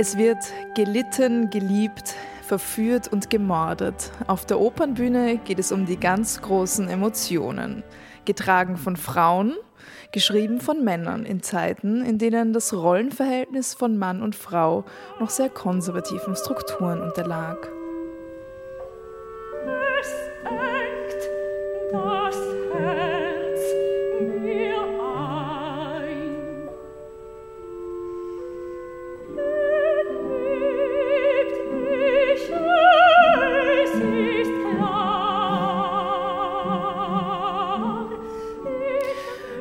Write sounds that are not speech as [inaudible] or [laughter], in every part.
Es wird gelitten, geliebt, verführt und gemordet. Auf der Opernbühne geht es um die ganz großen Emotionen, getragen von Frauen, geschrieben von Männern in Zeiten, in denen das Rollenverhältnis von Mann und Frau noch sehr konservativen Strukturen unterlag.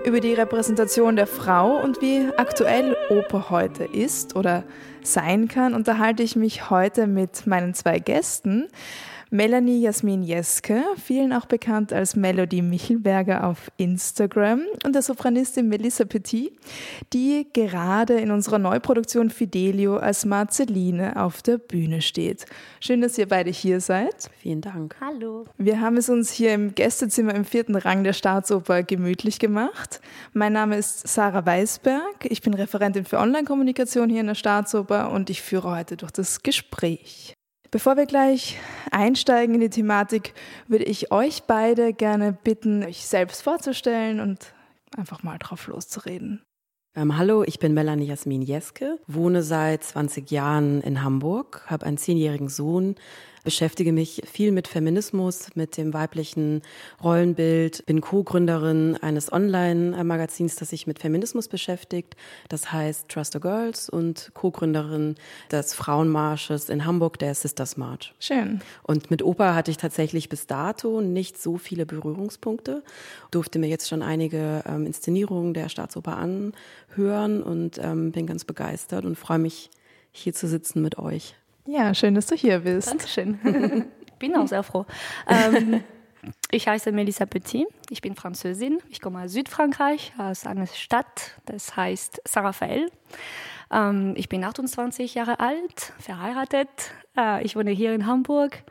Über die Repräsentation der Frau und wie aktuell Oper heute ist oder sein kann, unterhalte ich mich heute mit meinen zwei Gästen. Melanie Jasmin Jeske, vielen auch bekannt als Melody Michelberger auf Instagram und der Sopranistin Melissa Petit, die gerade in unserer Neuproduktion Fidelio als Marceline auf der Bühne steht. Schön, dass ihr beide hier seid. Vielen Dank. Hallo. Wir haben es uns hier im Gästezimmer im vierten Rang der Staatsoper gemütlich gemacht. Mein Name ist Sarah Weisberg. Ich bin Referentin für Online-Kommunikation hier in der Staatsoper und ich führe heute durch das Gespräch. Bevor wir gleich einsteigen in die Thematik, würde ich euch beide gerne bitten, euch selbst vorzustellen und einfach mal drauf loszureden. Ähm, hallo, ich bin Melanie Jasmin Jeske, wohne seit 20 Jahren in Hamburg, habe einen zehnjährigen Sohn, beschäftige mich viel mit Feminismus, mit dem weiblichen Rollenbild, bin Co-Gründerin eines Online-Magazins, das sich mit Feminismus beschäftigt. Das heißt Trust the Girls und Co-Gründerin des Frauenmarsches in Hamburg, der Sisters March. Schön. Und mit Oper hatte ich tatsächlich bis dato nicht so viele Berührungspunkte, durfte mir jetzt schon einige ähm, Inszenierungen der Staatsoper anhören und ähm, bin ganz begeistert und freue mich, hier zu sitzen mit euch. Ja, schön, dass du hier bist. Dankeschön. [laughs] bin auch sehr froh. Ähm, ich heiße Melissa Petit, ich bin Französin, ich komme aus Südfrankreich, aus einer Stadt, das heißt Saint-Raphaël. Ähm, ich bin 28 Jahre alt, verheiratet, äh, ich wohne hier in Hamburg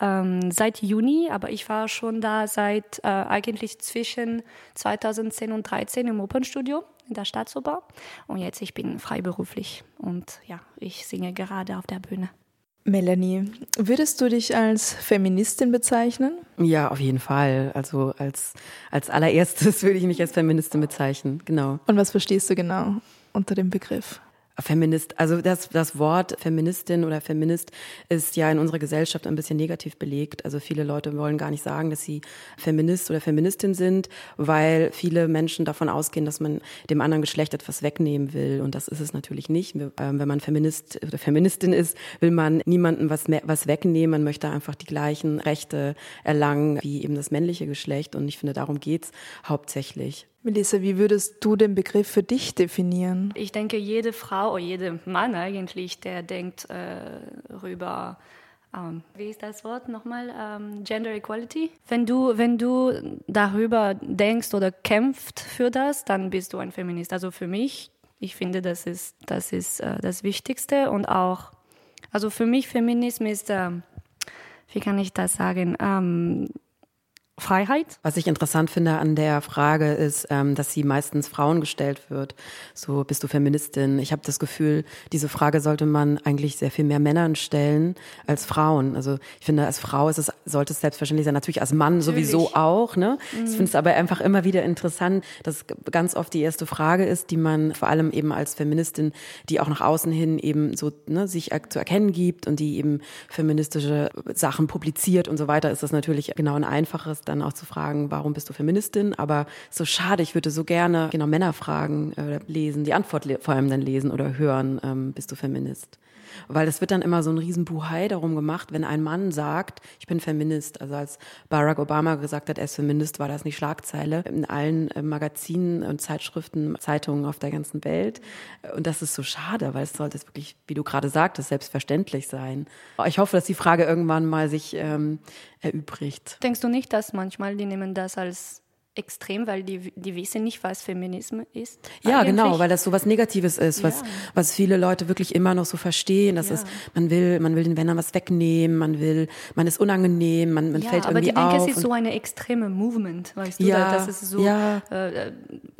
ähm, seit Juni, aber ich war schon da seit äh, eigentlich zwischen 2010 und 2013 im Opernstudio in der Staatsoper. Und jetzt ich bin freiberuflich und ja, ich singe gerade auf der Bühne. Melanie, würdest du dich als Feministin bezeichnen? Ja, auf jeden Fall. Also als, als allererstes [laughs] würde ich mich als Feministin bezeichnen, genau. Und was verstehst du genau unter dem Begriff? Feminist, also das, das Wort Feministin oder Feminist ist ja in unserer Gesellschaft ein bisschen negativ belegt. Also viele Leute wollen gar nicht sagen, dass sie Feminist oder Feministin sind, weil viele Menschen davon ausgehen, dass man dem anderen Geschlecht etwas wegnehmen will. Und das ist es natürlich nicht. Ähm, wenn man Feminist oder Feministin ist, will man niemandem was, was wegnehmen. Man möchte einfach die gleichen Rechte erlangen wie eben das männliche Geschlecht. Und ich finde, darum geht's hauptsächlich. Melissa, wie würdest du den Begriff für dich definieren? Ich denke, jede Frau oder jeder Mann eigentlich, der denkt äh, rüber, ähm, wie ist das Wort nochmal? Ähm, Gender Equality. Wenn du, wenn du darüber denkst oder kämpft für das, dann bist du ein Feminist. Also für mich, ich finde, das ist das, ist, äh, das Wichtigste und auch, also für mich Feminismus ist, äh, wie kann ich das sagen? Ähm, Freiheit. Was ich interessant finde an der Frage ist, ähm, dass sie meistens Frauen gestellt wird. So, bist du Feministin? Ich habe das Gefühl, diese Frage sollte man eigentlich sehr viel mehr Männern stellen als Frauen. Also ich finde, als Frau ist es, sollte es selbstverständlich sein. Natürlich als Mann Natürlich. sowieso auch. Ne? Mhm. Ich finde es aber einfach immer wieder interessant, dass ganz oft die erste Frage ist, die man vor allem eben als Feministin, die auch nach außen hin eben so ne, sich zu erkennen gibt und die eben feministische Sachen publiziert und so weiter, ist das natürlich genau ein einfaches dann auch zu fragen, warum bist du Feministin? Aber so schade, ich würde so gerne genau Männer fragen, äh, lesen, die Antwort vor allem dann lesen oder hören, ähm, bist du Feminist? Weil es wird dann immer so ein Riesenbuhai darum gemacht, wenn ein Mann sagt, ich bin Feminist. Also als Barack Obama gesagt hat, er ist Feminist, war das nicht Schlagzeile in allen äh, Magazinen und Zeitschriften, Zeitungen auf der ganzen Welt. Und das ist so schade, weil es sollte wirklich, wie du gerade sagtest, selbstverständlich sein. Ich hoffe, dass die Frage irgendwann mal sich ähm, erübrigt. Denkst du nicht, dass manchmal die nehmen das als extrem, weil die, die wissen nicht, was Feminismus ist. Ja, eigentlich. genau, weil das so was Negatives ist, was, ja. was viele Leute wirklich immer noch so verstehen. Das ja. ist, man will, man will den Männern was wegnehmen, man will, man ist unangenehm, man, man ja, fällt irgendwie auf. Aber die denken, es ist so eine extreme Movement, weißt du, ja, das ist so ja. äh,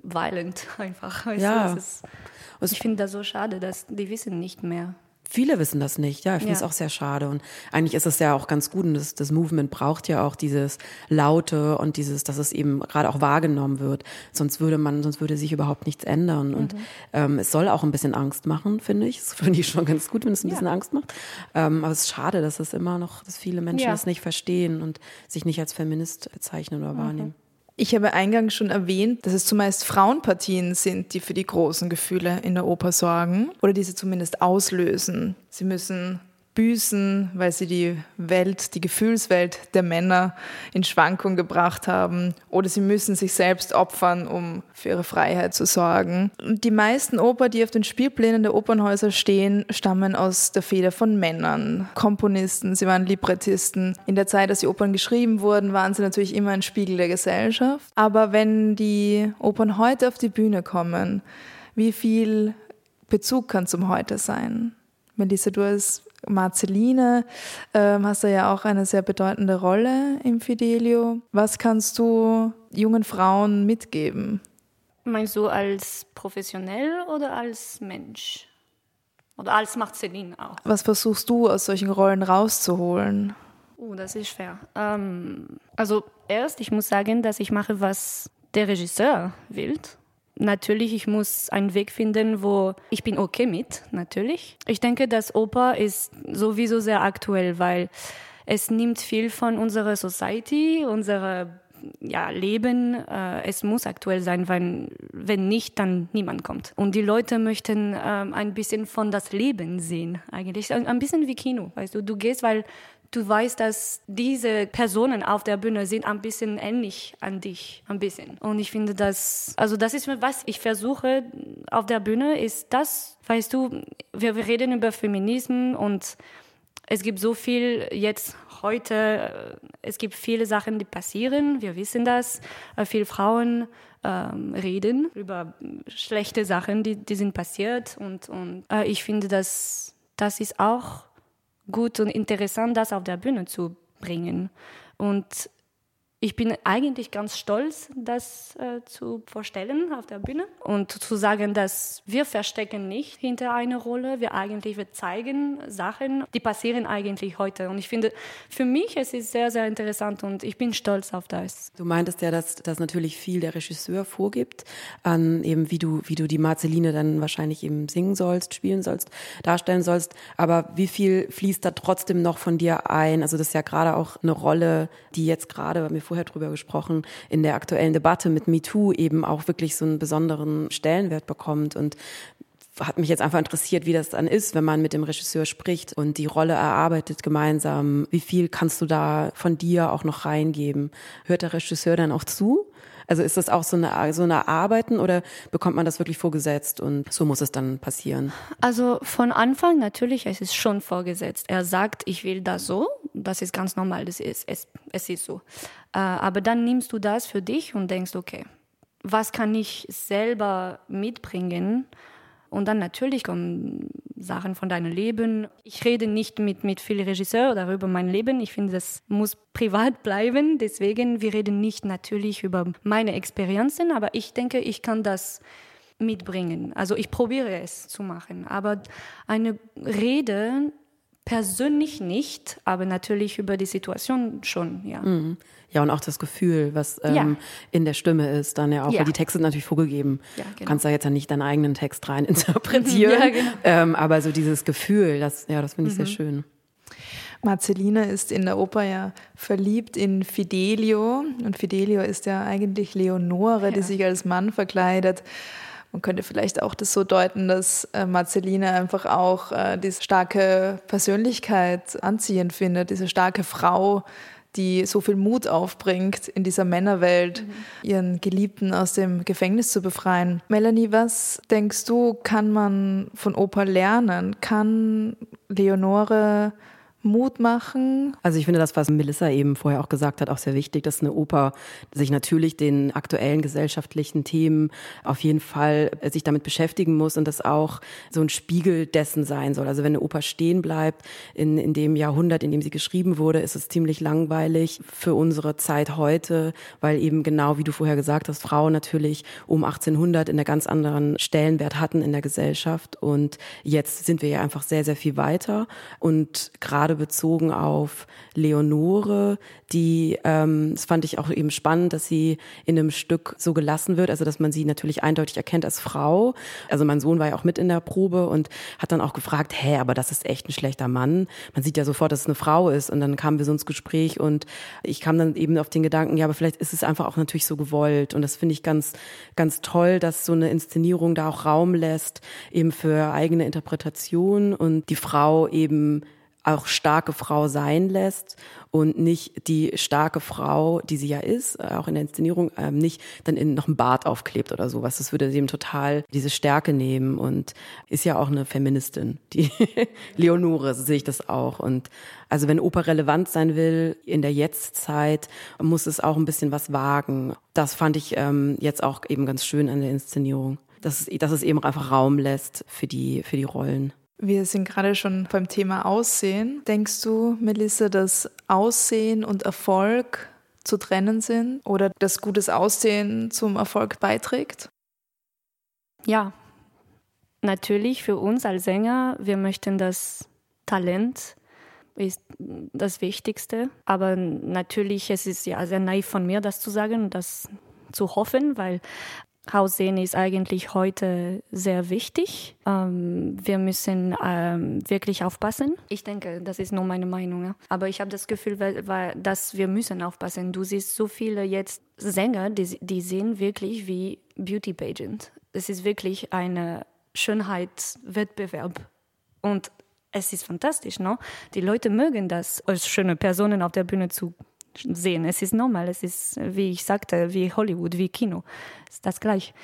violent [laughs] einfach. Weißt ja. Du, ist, ich finde das so schade, dass die wissen nicht mehr Viele wissen das nicht, ja. Ich finde es auch sehr schade. Und eigentlich ist es ja auch ganz gut. Und das, das Movement braucht ja auch dieses Laute und dieses, dass es eben gerade auch wahrgenommen wird. Sonst würde man, sonst würde sich überhaupt nichts ändern. Mhm. Und ähm, es soll auch ein bisschen Angst machen, finde ich. [laughs] Das finde ich schon ganz gut, wenn es ein ja. bisschen Angst macht. Ähm, aber es ist schade, dass es immer noch, dass viele Menschen ja. das nicht verstehen und sich nicht als Feminist bezeichnen oder mhm. wahrnehmen. Ich habe eingangs schon erwähnt, dass es zumeist Frauenpartien sind, die für die großen Gefühle in der Oper sorgen oder diese zumindest auslösen. Sie müssen büßen, weil sie die Welt, die Gefühlswelt der Männer in Schwankung gebracht haben oder sie müssen sich selbst opfern, um für ihre Freiheit zu sorgen. Die meisten Opern, die auf den Spielplänen der Opernhäuser stehen, stammen aus der Feder von Männern, Komponisten, sie waren Librettisten. In der Zeit, als die Opern geschrieben wurden, waren sie natürlich immer ein Spiegel der Gesellschaft. Aber wenn die Opern heute auf die Bühne kommen, wie viel Bezug kann zum Heute sein? Melissa, du als Marceline ähm, hast du ja auch eine sehr bedeutende Rolle im Fidelio. Was kannst du jungen Frauen mitgeben? Meinst du als professionell oder als Mensch? Oder als Marceline auch? Was versuchst du aus solchen Rollen rauszuholen? Oh, das ist schwer. Ähm, also erst, ich muss sagen, dass ich mache, was der Regisseur will natürlich, ich muss einen Weg finden, wo ich bin okay mit, natürlich. Ich denke, dass Oper ist sowieso sehr aktuell, weil es nimmt viel von unserer Society, unserer ja, Leben. Äh, es muss aktuell sein, weil wenn nicht, dann niemand kommt. Und die Leute möchten ähm, ein bisschen von das Leben sehen, eigentlich. Ein bisschen wie Kino, weißt du. Du gehst, weil du weißt, dass diese Personen auf der Bühne sind ein bisschen ähnlich an dich, ein bisschen. Und ich finde das, also das ist was ich versuche auf der Bühne, ist das, weißt du, wir, wir reden über Feminismus und es gibt so viel jetzt heute, es gibt viele Sachen, die passieren, wir wissen das, äh, viele Frauen ähm, reden über schlechte Sachen, die, die sind passiert und, und äh, ich finde, dass das ist auch gut und interessant, das auf der Bühne zu bringen. Und ich bin eigentlich ganz stolz, das äh, zu vorstellen auf der Bühne und zu sagen, dass wir verstecken nicht hinter einer Rolle, wir eigentlich wir zeigen Sachen, die passieren eigentlich heute. Und ich finde, für mich es ist sehr, sehr interessant und ich bin stolz auf das. Du meintest ja, dass, dass natürlich viel der Regisseur vorgibt, an eben wie du, wie du die Marceline dann wahrscheinlich eben singen sollst, spielen sollst, darstellen sollst. Aber wie viel fließt da trotzdem noch von dir ein? Also das ist ja gerade auch eine Rolle, die jetzt gerade mir vorher drüber gesprochen, in der aktuellen Debatte mit MeToo eben auch wirklich so einen besonderen Stellenwert bekommt und hat mich jetzt einfach interessiert, wie das dann ist, wenn man mit dem Regisseur spricht und die Rolle erarbeitet gemeinsam. Wie viel kannst du da von dir auch noch reingeben? Hört der Regisseur dann auch zu? Also ist das auch so eine, so eine Arbeiten oder bekommt man das wirklich vorgesetzt und so muss es dann passieren? Also von Anfang natürlich, es ist schon vorgesetzt. Er sagt, ich will das so, das ist ganz normal, das ist, es, es ist so. Äh, aber dann nimmst du das für dich und denkst, okay, was kann ich selber mitbringen? Und dann natürlich kommen Sachen von deinem Leben. Ich rede nicht mit, mit vielen Regisseuren darüber mein Leben. Ich finde, das muss privat [laughs] bleiben. Deswegen, wir reden nicht natürlich über meine Experienzen, aber ich denke, ich kann das mitbringen. Also ich probiere es zu machen. Aber eine Rede persönlich nicht, aber natürlich über die Situation schon, ja. Mhm. Ja, und auch das Gefühl, was ähm, ja. in der Stimme ist, dann ja auch, ja. weil die Texte sind natürlich vorgegeben. Ja, genau. Du kannst da jetzt ja nicht deinen eigenen Text rein [laughs] interpretieren. ja, genau. ähm, aber so dieses Gefühl, das, ja, das finde ich mhm. sehr schön. Marcelina ist in der Oper ja verliebt in Fidelio und Fidelio ist ja eigentlich Leonore, die sich als Mann verkleidet. Man könnte vielleicht auch das so deuten, dass äh, Marceline einfach auch äh, diese starke Persönlichkeit anziehend findet, diese starke Frau, die so viel Mut aufbringt, in dieser Männerwelt mhm. ihren Geliebten aus dem Gefängnis zu befreien. Melanie, was denkst du, kann man von Oper lernen? Kann Leonore Mut machen. Also ich finde das, was Melissa eben vorher auch gesagt hat, auch sehr wichtig, dass eine Oper sich natürlich den aktuellen gesellschaftlichen Themen auf jeden Fall äh, sich damit beschäftigen muss und das auch so ein Spiegel dessen sein soll. Also wenn eine Oper stehen bleibt in, in dem Jahrhundert, in dem sie geschrieben wurde, ist es ziemlich langweilig für unsere Zeit heute, weil eben genau wie du vorher gesagt hast, Frauen natürlich um 1800 in einer ganz anderen Stellenwert hatten in der Gesellschaft und jetzt sind wir ja einfach sehr, sehr viel weiter und gerade gerade bezogen auf Leonore, die, ähm, das fand ich auch eben spannend, dass sie in einem Stück so gelassen wird, also dass man sie natürlich eindeutig erkennt als Frau. Also mein Sohn war ja auch mit in der Probe und hat dann auch gefragt, hä, aber das ist echt ein schlechter Mann. Man sieht ja sofort, dass es eine Frau ist und dann kamen wir so ins Gespräch und ich kam dann eben auf den Gedanken, ja, aber vielleicht ist es einfach auch natürlich so gewollt und das finde ich ganz, ganz toll, dass so eine Inszenierung da auch Raum lässt, eben für eigene Interpretation und die Frau eben auch starke Frau sein lässt und nicht die starke Frau, die sie ja ist, äh, auch in der Inszenierung, ähm, nicht dann in noch ein Bart aufklebt oder sowas. Das würde dem total diese Stärke nehmen und ist ja auch eine Feministin, die [laughs] Leonore, so sehe ich das auch. Und also wenn Oper relevant sein will in der Jetztzeit, muss es auch ein bisschen was wagen. Das fand ich ähm, jetzt auch eben ganz schön an der Inszenierung, dass es, dass es eben einfach Raum lässt für die, für die Rollen. Wir sind gerade schon beim Thema Aussehen. Denkst du, Melissa, dass Aussehen und Erfolg zu trennen sind oder dass gutes Aussehen zum Erfolg beiträgt? Ja, natürlich für uns als Sänger, wir möchten das Talent ist das Wichtigste. Aber natürlich, es ist ja sehr naiv von mir, das zu sagen, das zu hoffen, weil Aussehen ist eigentlich heute sehr wichtig. Ähm, wir müssen ähm, wirklich aufpassen. Ich denke, das ist nur meine Meinung. Ja. Aber ich habe das Gefühl, weil, weil, dass wir müssen aufpassen. Du siehst so viele jetzt Sänger, die, die sehen wirklich wie Beauty Pageant. Es ist wirklich ein Schönheitswettbewerb. Und es ist fantastisch, no? Die Leute mögen das, als schöne Personen auf der Bühne zu sehen. Es ist normal, es ist, wie ich sagte, wie Hollywood, wie Kino. Es ist das gleich.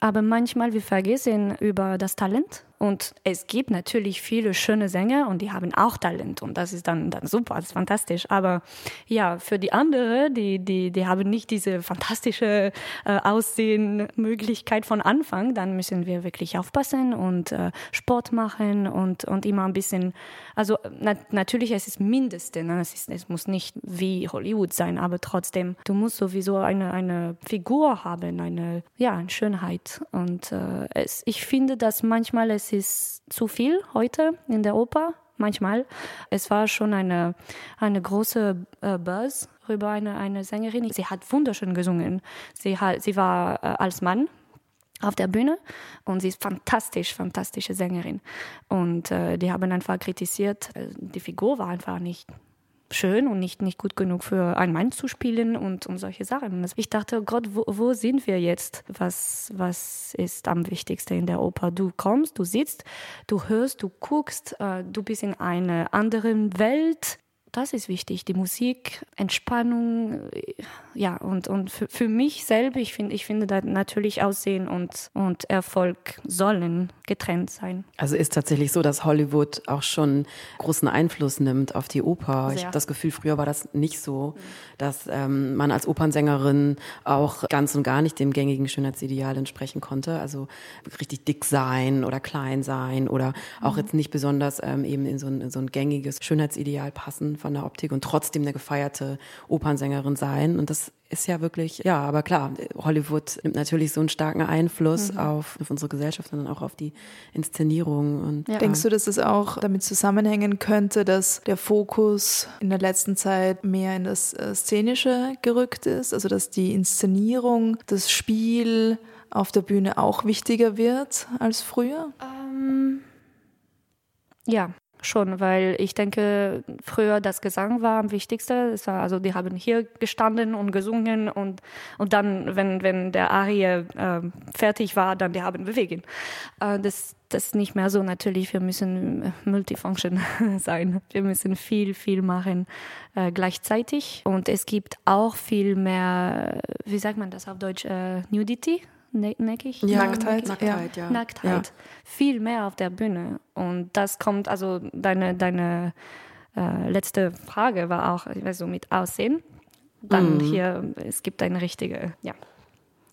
Aber manchmal wir vergessen über das Talent und es gibt natürlich viele schöne Sänger und die haben auch Talent und das ist dann, dann super, das ist fantastisch. Aber ja, für die anderen, die, die, die haben nicht diese fantastische äh, Aussehenmöglichkeit von Anfang, dann müssen wir wirklich aufpassen und äh, Sport machen und, und immer ein bisschen, also na, natürlich, es ist Mindeste, ne? es, ist, es muss nicht wie Hollywood sein, aber trotzdem, du musst sowieso eine, eine Figur haben, eine, ja, eine Schönheit. Und äh, es, ich finde, dass manchmal es ist zu viel heute in der Oper. Manchmal. Es war schon eine, eine große äh, Buzz über eine, eine Sängerin. Sie hat wunderschön gesungen. Sie, hat, sie war äh, als Mann auf der Bühne und sie ist fantastisch, fantastische Sängerin. Und äh, die haben einfach kritisiert, äh, die Figur war einfach nicht schön und nicht, nicht gut genug für einen Mann zu spielen und um solche Sachen. Ich dachte, Gott, wo, wo sind wir jetzt? Was, was ist am wichtigsten in der Oper? Du kommst, du sitzt, du hörst, du guckst, äh, du bist in einer anderen Welt das ist wichtig. Die Musik, Entspannung, ja, und, und für, für mich selber, ich finde, ich finde da natürlich Aussehen und, und Erfolg sollen getrennt sein. Also ist tatsächlich so, dass Hollywood auch schon großen Einfluss nimmt auf die Oper. Sehr. Ich habe das Gefühl, früher war das nicht so, dass ähm, man als Opernsängerin auch ganz und gar nicht dem gängigen Schönheitsideal entsprechen konnte. Also richtig dick sein oder klein sein oder auch mhm. jetzt nicht besonders ähm, eben in so, ein, in so ein gängiges Schönheitsideal passen von der Optik und trotzdem eine gefeierte Opernsängerin sein. Und das ist ja wirklich, ja, aber klar, Hollywood nimmt natürlich so einen starken Einfluss mhm. auf, auf, unsere Gesellschaft, sondern auch auf die Inszenierung. Und, ja. Denkst du, dass es auch damit zusammenhängen könnte, dass der Fokus in der letzten Zeit mehr in das äh, Szenische gerückt ist? Also, dass die Inszenierung, das Spiel auf der Bühne auch wichtiger wird als früher? Ähm, ja, schon, weil ich denke, früher das Gesang war am wichtigsten. War, also die haben hier gestanden und gesungen und, und dann, wenn, wenn der Arie äh, fertig war, dann die haben bewegen. Äh, das, das ist nicht mehr so natürlich. Wir müssen multifunction [laughs] sein. Wir müssen viel, viel machen äh, gleichzeitig. Und es gibt auch viel mehr, wie sagt man das auf Deutsch, äh, Nudity ne neckig? Ja, Nacktheit. Nacktheit, ja. Nacktheit. Ja. Viel mehr auf der Bühne. Und das kommt, also deine, deine äh, letzte Frage war auch also mit Aussehen. Dann mhm. hier, es gibt eine richtige, ja.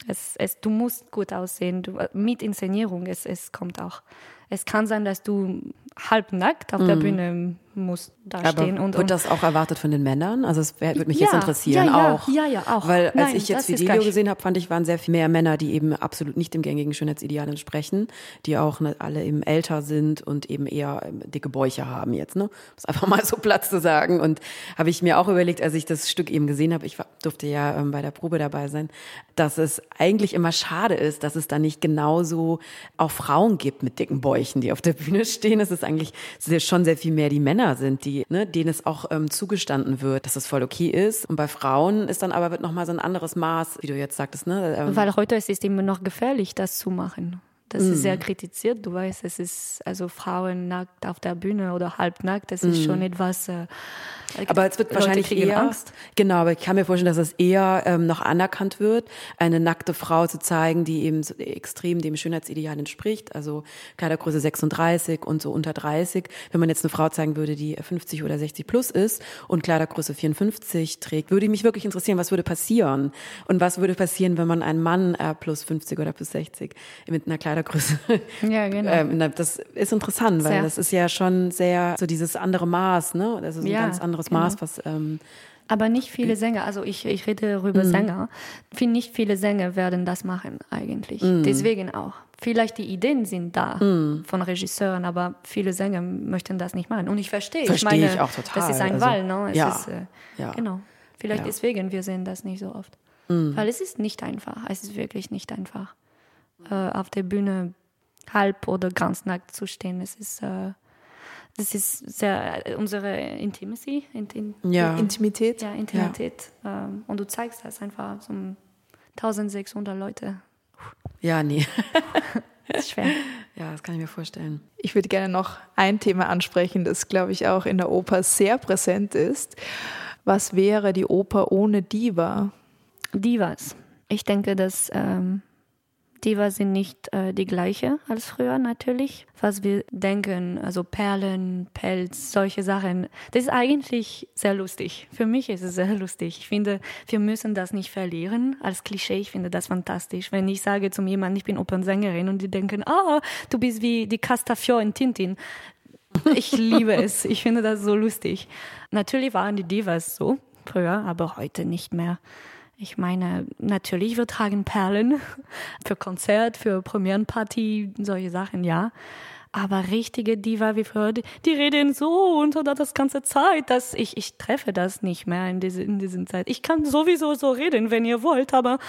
Es, es, du musst gut aussehen. Du, mit Inszenierung, es, es kommt auch. Es kann sein, dass du halbnackt auf mhm. der Bühne muss da Aber stehen. Und, wird das auch erwartet von den Männern? Also es würde mich ja, jetzt interessieren ja, ja, auch. Ja, ja, auch. Weil als Nein, ich jetzt Video gesehen habe, fand ich, waren sehr viel mehr Männer, die eben absolut nicht dem gängigen Schönheitsideal entsprechen, die auch ne, alle eben älter sind und eben eher ähm, dicke Bäuche haben jetzt, ne? Um es [laughs] einfach mal so Platz zu sagen. Und habe ich mir auch überlegt, als ich das Stück eben gesehen habe, ich war, durfte ja ähm, bei der Probe dabei sein, dass es eigentlich immer schade ist, dass es da nicht genauso auch Frauen gibt mit dicken Bäuchen, die auf der Bühne stehen. Es ist eigentlich schon sehr viel mehr die Männer sind, die, ne, denen es auch ähm, zugestanden wird, dass es voll okay ist. Und bei Frauen ist dann aber wird noch mal so ein anderes Maß, wie du jetzt sagtest, ne? Ähm Weil heute ist es immer noch gefährlich, das zu machen. Das mm. ist sehr kritisiert. Du weißt, es ist also Frauen nackt auf der Bühne oder halbnackt. Das ist mm. schon etwas. Äh, aber es wird wahrscheinlich eher. Angst. Genau, aber ich kann mir vorstellen, dass es eher ähm, noch anerkannt wird, eine nackte Frau zu zeigen, die eben so extrem dem Schönheitsideal entspricht. Also Kleidergröße 36 und so unter 30. Wenn man jetzt eine Frau zeigen würde, die 50 oder 60 plus ist und Kleidergröße 54 trägt, würde mich wirklich interessieren, was würde passieren und was würde passieren, wenn man einen Mann äh, plus 50 oder plus 60 mit einer Kleidergröße. Ja, genau. Ähm, das ist interessant, weil sehr. das ist ja schon sehr so dieses andere Maß, ne? Das ist ein ja. ganz anderes anderes Maß, genau. was. Ähm, aber nicht viele Sänger, also ich, ich rede über mm. Sänger, nicht viele Sänger werden das machen eigentlich. Mm. Deswegen auch. Vielleicht die Ideen sind da mm. von Regisseuren, aber viele Sänger möchten das nicht machen. Und ich verstehe. Verstehe ich, meine, ich auch total. Das ist ein also, Wall, ne? Es ja, ist, äh, ja. Genau. Vielleicht ja. deswegen, wir sehen das nicht so oft. Mm. Weil es ist nicht einfach. Es ist wirklich nicht einfach, äh, auf der Bühne halb oder ganz nackt zu stehen. Es ist äh, das ist sehr äh, unsere Intimacy, Intim ja. Intimität. Ja, Intimität. Ja. Ähm, und du zeigst das einfach so 1600 Leute. Ja, nee. [laughs] das ist schwer. Ja, das kann ich mir vorstellen. Ich würde gerne noch ein Thema ansprechen, das, glaube ich, auch in der Oper sehr präsent ist. Was wäre die Oper ohne Diva? Divas. Ich denke, dass ähm, Diva sind nicht äh, die gleiche als früher natürlich. Was wir denken, also Perlen, Pelz, solche Sachen, das ist eigentlich sehr lustig. Für mich ist es sehr lustig. Ich finde, wir müssen das nicht verlieren als Klischee. Ich finde das fantastisch. Wenn ich sage zu jemandem, ich bin Opernsängerin und die denken, ah, oh, du bist wie die Castafiore in Tintin. Ich liebe es. Ich finde das so lustig. Natürlich waren die Divas so früher, aber heute nicht mehr. Ich meine, natürlich, wir tragen Perlen [laughs] für Konzert, für Premierenparty, solche Sachen, ja. Aber richtige Diva wie früher, die, die reden so und so das ganze Zeit, dass ich, ich treffe das nicht mehr in, diese, in diesen Zeit. Ich kann sowieso so reden, wenn ihr wollt, aber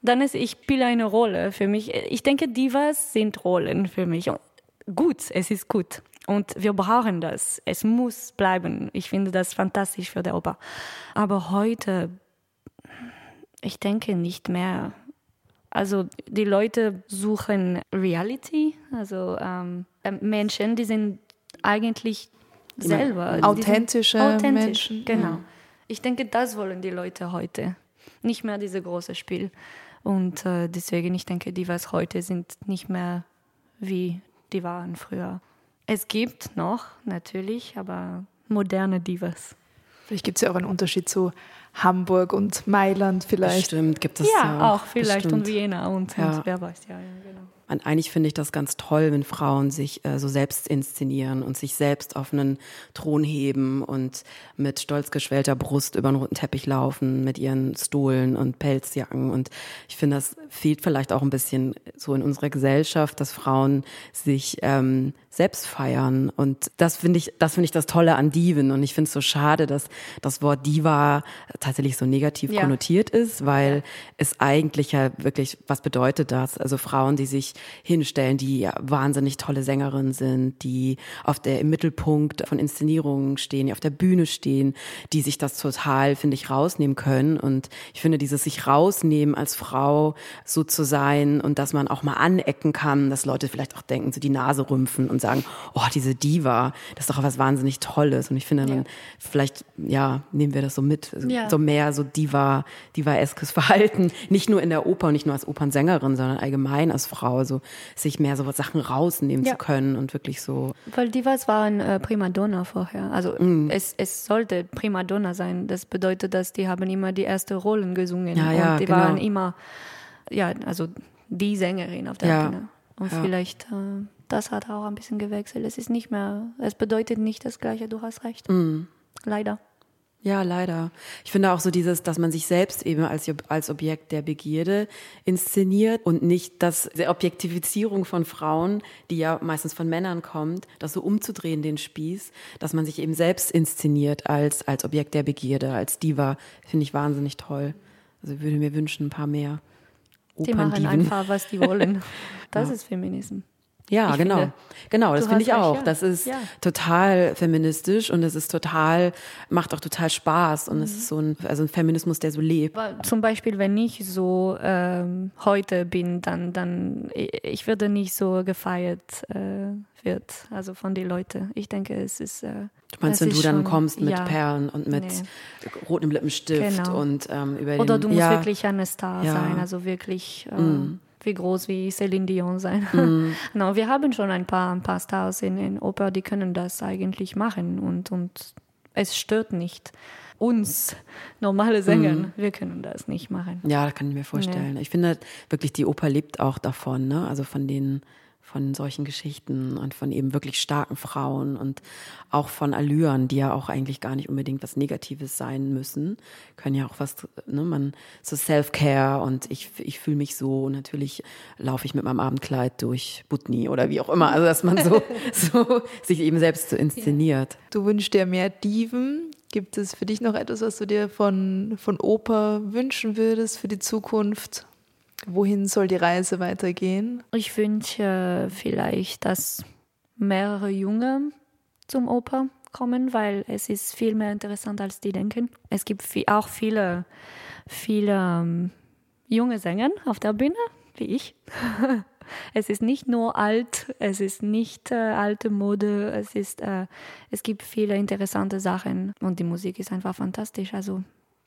dann ist, ich spiele eine Rolle für mich. Ich denke, Divas sind Rollen für mich. Gut, es ist gut. Und wir brauchen das. Es muss bleiben. Ich finde das fantastisch für die Oper. Aber heute ich denke nicht mehr. Also die Leute suchen Reality, also ähm, äh, Menschen, die sind eigentlich selber. Authentische authentisch, Menschen. Genau. Ja. Ich denke, das wollen die Leute heute. Nicht mehr dieses große Spiel. Und äh, deswegen, ich denke, die, was heute sind, nicht mehr wie die waren früher. Es gibt noch, natürlich, aber moderne Divas. Vielleicht gibt es ja auch einen Unterschied zu Hamburg und Mailand vielleicht. Stimmt, gibt es ja, ja auch vielleicht und Vienna und, ja. und wer weiß, ja, ja genau. Und eigentlich finde ich das ganz toll, wenn Frauen sich äh, so selbst inszenieren und sich selbst auf einen Thron heben und mit stolz geschwellter Brust über den roten Teppich laufen mit ihren Stohlen und Pelzjacken. Und ich finde, das fehlt vielleicht auch ein bisschen so in unserer Gesellschaft, dass Frauen sich ähm, selbst feiern. Und das finde ich, das finde ich das Tolle an Diven. Und ich finde es so schade, dass das Wort Diva tatsächlich so negativ ja. konnotiert ist, weil ja. es eigentlich ja wirklich, was bedeutet das? Also Frauen, die sich hinstellen, die wahnsinnig tolle Sängerinnen sind, die auf der, im Mittelpunkt von Inszenierungen stehen, die auf der Bühne stehen, die sich das total, finde ich, rausnehmen können. Und ich finde, dieses sich rausnehmen als Frau so zu sein und dass man auch mal anecken kann, dass Leute vielleicht auch denken, so die Nase rümpfen und sagen, oh, diese Diva, das ist doch was wahnsinnig Tolles. Und ich finde, ja. vielleicht, ja, nehmen wir das so mit. Also, ja. so mehr so Diva, Diva-eskes Verhalten. Nicht nur in der Oper und nicht nur als Opernsängerin, sondern allgemein als Frau, so sich mehr so Sachen rausnehmen Ja. zu können und wirklich so. Weil Divas waren äh, Primadonna vorher. Also Mm. es, es sollte Primadonna sein. Das bedeutet, dass die haben immer die erste Rollen gesungen. Ja, ja, und die genau. waren immer, ja, also die Sängerin auf der Ja, Bühne. Und ja. vielleicht, äh, das hat auch ein bisschen gewechselt. Es ist nicht mehr, es bedeutet nicht das Gleiche, du hast recht. Mm. Leider. Ja, leider. Ich finde auch so dieses, dass man sich selbst eben als, als Objekt der Begierde inszeniert und nicht das, die Objektifizierung von Frauen, die ja meistens von Männern kommt, das so umzudrehen, den Spieß, dass man sich eben selbst inszeniert als, als Objekt der Begierde, als Diva, finde ich wahnsinnig toll. Also würde mir wünschen, ein paar mehr Die machen einfach, was die wollen. [laughs] Das ist Feminismus. Ja, Ich genau. finde, genau, das finde ich recht, auch. ja. Das ist Ja. total feministisch und es ist total, macht auch total Spaß und Mhm. es ist so ein, also ein Feminismus, der so lebt. Aber zum Beispiel, wenn ich so ähm, heute bin, dann, dann ich würde nicht so gefeiert äh, wird, also von den Leuten. Ich denke, es ist. Äh, Du meinst, wenn du dann schon- kommst mit ja. Perlen und mit Nee. rotem Lippenstift Genau. und ähm, über Oder den, du musst wirklich eine Star sein, also wirklich Mm. Wie groß wie Celine Dion sein. [laughs] no, wir haben schon ein paar, ein paar Stars in, in Oper, die können das eigentlich machen und, und es stört nicht. Uns, normale Sänger, Mm. wir können das nicht machen. Ja, das kann ich mir vorstellen. Ich finde wirklich, die Oper lebt auch davon, ne? Also von den, von solchen Geschichten und von eben wirklich starken Frauen und auch von Allüren, die ja auch eigentlich gar nicht unbedingt was Negatives sein müssen. Können ja auch was, ne, man, so Self-Care und ich, ich fühle mich so natürlich laufe ich mit meinem Abendkleid durch Butni oder wie auch immer. Also, dass man so, [laughs] so sich eben selbst so inszeniert. Du wünschst dir mehr Diven. Gibt es für dich noch etwas, was du dir von, von Oper wünschen würdest für die Zukunft? Wohin soll die Reise weitergehen? Ich wünsche vielleicht, dass mehrere Junge zum Oper kommen, weil es ist viel mehr interessant, als die denken. Es gibt auch viele, viele ähm, junge Sänger auf der Bühne, wie ich. [laughs] Es ist nicht nur alt, es ist nicht äh, alte Mode, es ist, äh, es gibt viele interessante Sachen und die Musik ist einfach fantastisch. Also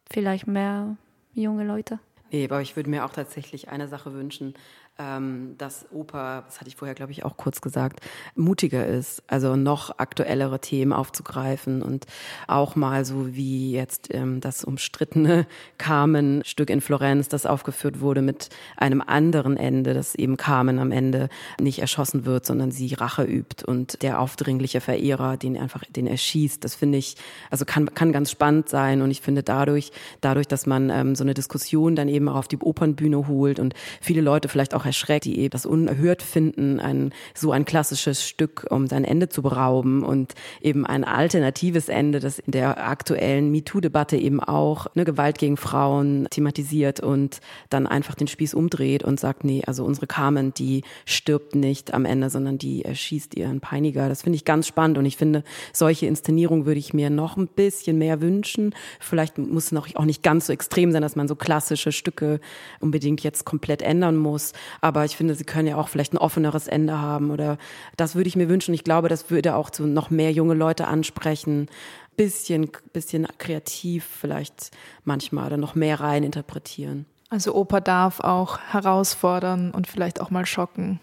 vielleicht mehr junge Leute. Nee, aber ich würde mir auch tatsächlich eine Sache wünschen, ähm, dass Oper, das hatte ich vorher, glaube ich, auch kurz gesagt, mutiger ist, also noch aktuellere Themen aufzugreifen und auch mal so wie jetzt ähm, das umstrittene [laughs] Carmen-Stück in Florenz, das aufgeführt wurde mit einem anderen Ende, dass eben Carmen am Ende nicht erschossen wird, sondern sie Rache übt und der aufdringliche Verehrer, den einfach, den erschießt, das finde ich, also kann, kann ganz spannend sein und ich finde dadurch, dadurch, dass man ähm, so eine Diskussion dann eben auch auf die Opernbühne holt und viele Leute vielleicht auch erschreckt, die eben das unerhört finden, ein, so ein klassisches Stück, um sein Ende zu berauben und eben ein alternatives Ende, das in der aktuellen MeToo-Debatte eben auch eine Gewalt gegen Frauen thematisiert und dann einfach den Spieß umdreht und sagt, nee, also unsere Carmen, die stirbt nicht am Ende, sondern die erschießt ihren Peiniger. Das finde ich ganz spannend und ich finde, solche Inszenierung würde ich mir noch ein bisschen mehr wünschen. Vielleicht muss es auch nicht ganz so extrem sein, dass man so klassische Stücke unbedingt jetzt komplett ändern muss. Aber ich finde, sie können ja auch vielleicht ein offeneres Ende haben oder das würde ich mir wünschen. Ich glaube, das würde auch so noch mehr junge Leute ansprechen. Bisschen, bisschen kreativ vielleicht manchmal oder noch mehr rein interpretieren. Also Oper darf auch herausfordern und vielleicht auch mal schocken.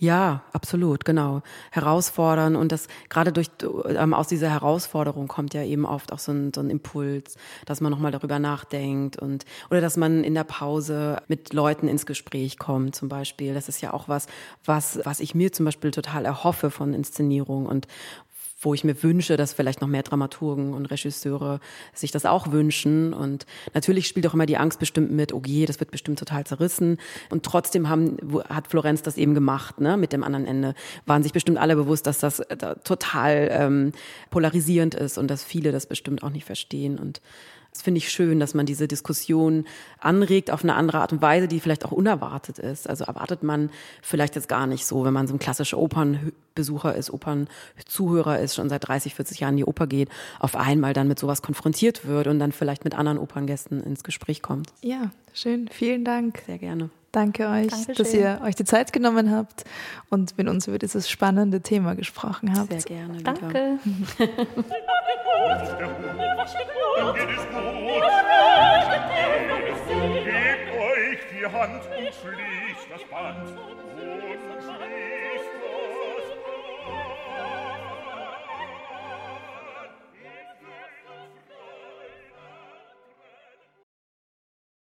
Ja, absolut, genau. Herausfordern und das gerade durch ähm, aus dieser Herausforderung kommt ja eben oft auch so ein, so ein Impuls, dass man nochmal darüber nachdenkt und oder dass man in der Pause mit Leuten ins Gespräch kommt, zum Beispiel. Das ist ja auch was, was, was ich mir zum Beispiel total erhoffe von Inszenierung und wo ich mir wünsche, dass vielleicht noch mehr Dramaturgen und Regisseure sich das auch wünschen. Und natürlich spielt auch immer die Angst bestimmt mit, oh je, das wird bestimmt total zerrissen. Und trotzdem haben, hat Florenz das eben gemacht, ne, mit dem anderen Ende. Waren sich bestimmt alle bewusst, dass das äh, total ähm, polarisierend ist und dass viele das bestimmt auch nicht verstehen. Und das finde ich schön, dass man diese Diskussion anregt auf eine andere Art und Weise, die vielleicht auch unerwartet ist. Also erwartet man vielleicht jetzt gar nicht so, wenn man so ein klassischer Opernbesucher ist, Opernzuhörer ist, schon seit 30, 40 Jahren in die Oper geht, auf einmal dann mit sowas konfrontiert wird und dann vielleicht mit anderen Operngästen ins Gespräch kommt. Ja, schön. Vielen Dank. Sehr gerne. Danke euch, Dankeschön. dass ihr euch die Zeit genommen habt und mit uns über dieses spannende Thema gesprochen habt. Sehr gerne. wieder. Danke. Gebt euch die Hand und schließt das Band